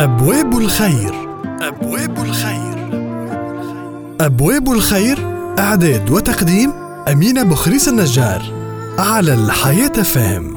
أبواب الخير. أبواب الخير. أبواب الخير إعداد وتقديم أمينة بخريس النجار على الحياة فهم.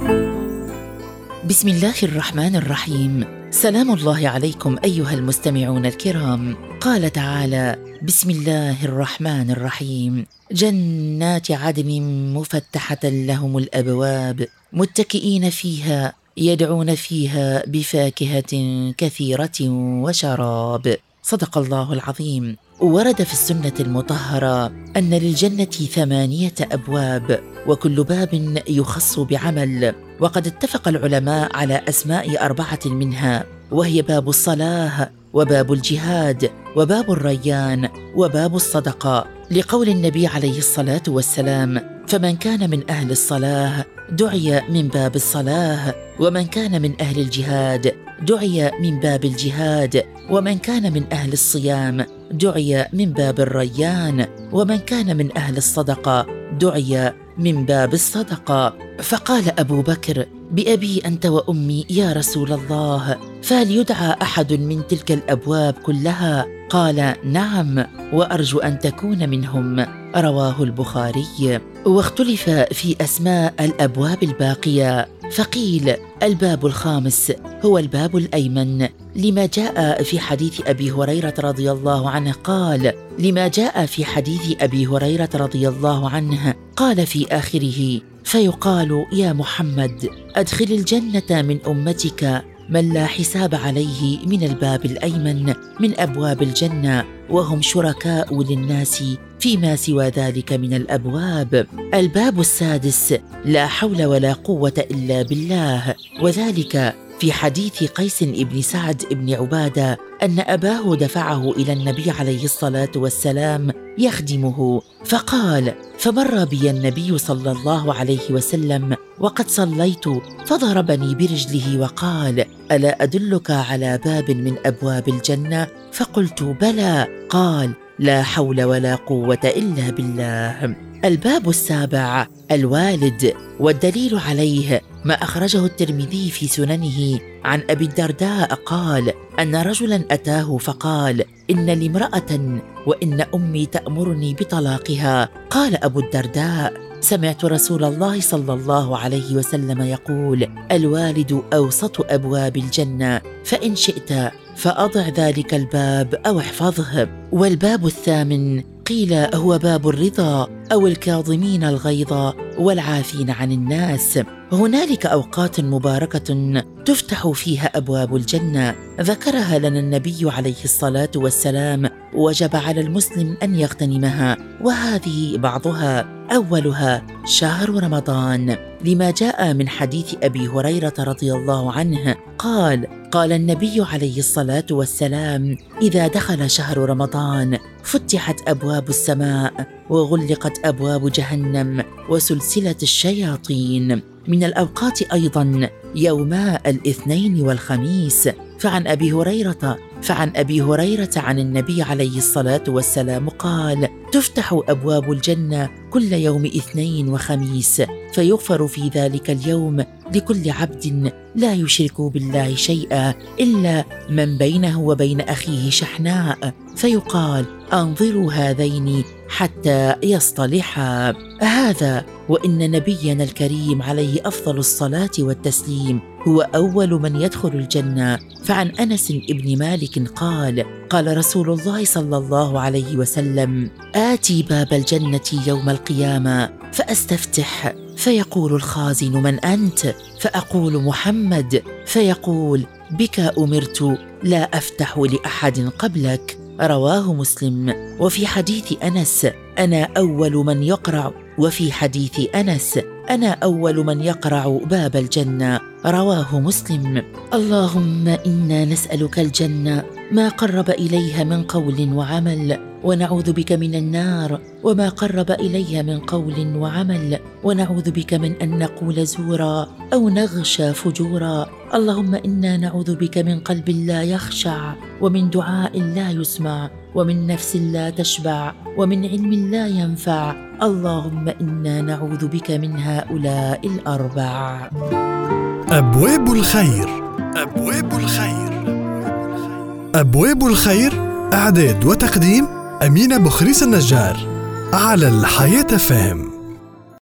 بسم الله الرحمن الرحيم. سلام الله عليكم أيها المستمعون الكرام. قال تعالى بسم الله الرحمن الرحيم. جنات عدن مفتحة لهم الأبواب متكئين فيها يدعون فيها بفاكهة كثيرة وشراب. صدق الله العظيم. ورد في السنة المطهرة أن للجنة ثمانية أبواب وكل باب يخص بعمل. وقد اتفق العلماء على أسماء أربعة منها. وهي باب الصلاة وباب الجهاد وباب الريان وباب الصدقة. لقول النبي عليه الصلاة والسلام فمن كان من أهل الصلاة دعي من باب الصلاة ومن كان من أهل الجهاد دعي من باب الجهاد ومن كان من أهل الصيام دعي من باب الريان ومن كان من أهل الصدقة دعي من باب الصدقة. فقال أبو بكر بأبي أنت وأمي يا رسول الله فهل يدعى أحد من تلك الأبواب كلها؟ قال نعم وأرجو أن تكون منهم. رواه البخاري واختلف في أسماء الأبواب الباقية. فقيل الباب الخامس هو الباب الأيمن. لما جاء في حديث أبي هريرة رضي الله عنه قال لما جاء في حديث أبي هريرة رضي الله عنه قال في آخره فيقال يا محمد أدخل الجنة من أمتك. من لا حساب عليه من الباب الأيمن من أبواب الجنة وهم شركاء للناس فيما سوى ذلك من الأبواب. الباب السادس لا حول ولا قوة إلا بالله. وذلك في حديث قيس بن سعد بن عبادة أن أباه دفعه إلى النبي عليه الصلاة والسلام يخدمه فقال فمر بي النبي صلى الله عليه وسلم وقد صليت فضربني برجله وقال ألا أدلك على باب من أبواب الجنة؟ فقلت بلى. قال لا حول ولا قوة إلا بالله. الباب السابع الوالد والدليل عليه ما أخرجه الترمذي في سننه عن أبي الدرداء قال أن رجلا أتاه فقال إن لي امراه وإن أمي تأمرني بطلاقها. قال أبو الدرداء سمعت رسول الله صلى الله عليه وسلم يقول الوالد أوسط أبواب الجنة فإن شئت فأضع ذلك الباب أو احفظه. والباب الثامن قيل هو باب الرضا أو الكاظمين الغيظ والعافين عن الناس. هنالك أوقات مباركة تفتح فيها أبواب الجنة. ذكرها لنا النبي عليه الصلاة والسلام. وجب على المسلم أن يغتنمها. وهذه بعضها. أولها شهر رمضان. لما جاء من حديث أبي هريرة رضي الله عنه قال قال النبي عليه الصلاة والسلام إذا دخل شهر رمضان فتحت أبواب السماء وغلقت أبواب جهنم وسلسلة الشياطين. من الأوقات أيضا يوما الاثنين والخميس. فعن أبي هريرة فعن أبي هريرة عن النبي عليه الصلاة والسلام قال تفتح أبواب الجنة كل يوم اثنين وخميس فيغفر في ذلك اليوم لكل عبد لا يشرك بالله شيئا إلا من بينه وبين أخيه شحناء فيقال أنظروا هذين حتى يصطلحا. هذا وإن نبينا الكريم عليه أفضل الصلاة والتسليم هو أول من يدخل الجنة. فعن أنس بن مالك قال قال رسول الله صلى الله عليه وسلم آتي باب الجنة يوم القيامة فأستفتح. فيقول الخازن من أنت؟ فأقول محمد. فيقول بك أمرت لا أفتح لأحد قبلك. رواه مسلم. وفي حديث أنس أنا أول من يقرع. وفي حديث أنس أنا أول من يقرع باب الجنة. رواه مسلم. اللهم إنا نسألك الجنة. ما قرب إليها من قول وعمل ونعوذ بك من النار. وما قرب إليها من قول وعمل ونعوذ بك من أن نقول زورا أو نغشى فجورا. اللهم إنا نعوذ بك من قلب لا يخشع ومن دعاء لا يسمع ومن نفس لا تشبع ومن علم لا ينفع. اللهم إنا نعوذ بك من هؤلاء الأربع. أبواب الخير أبواب الخير. أبواب الخير إعداد وتقديم أمينة بخريس النجار على الحياة فهم.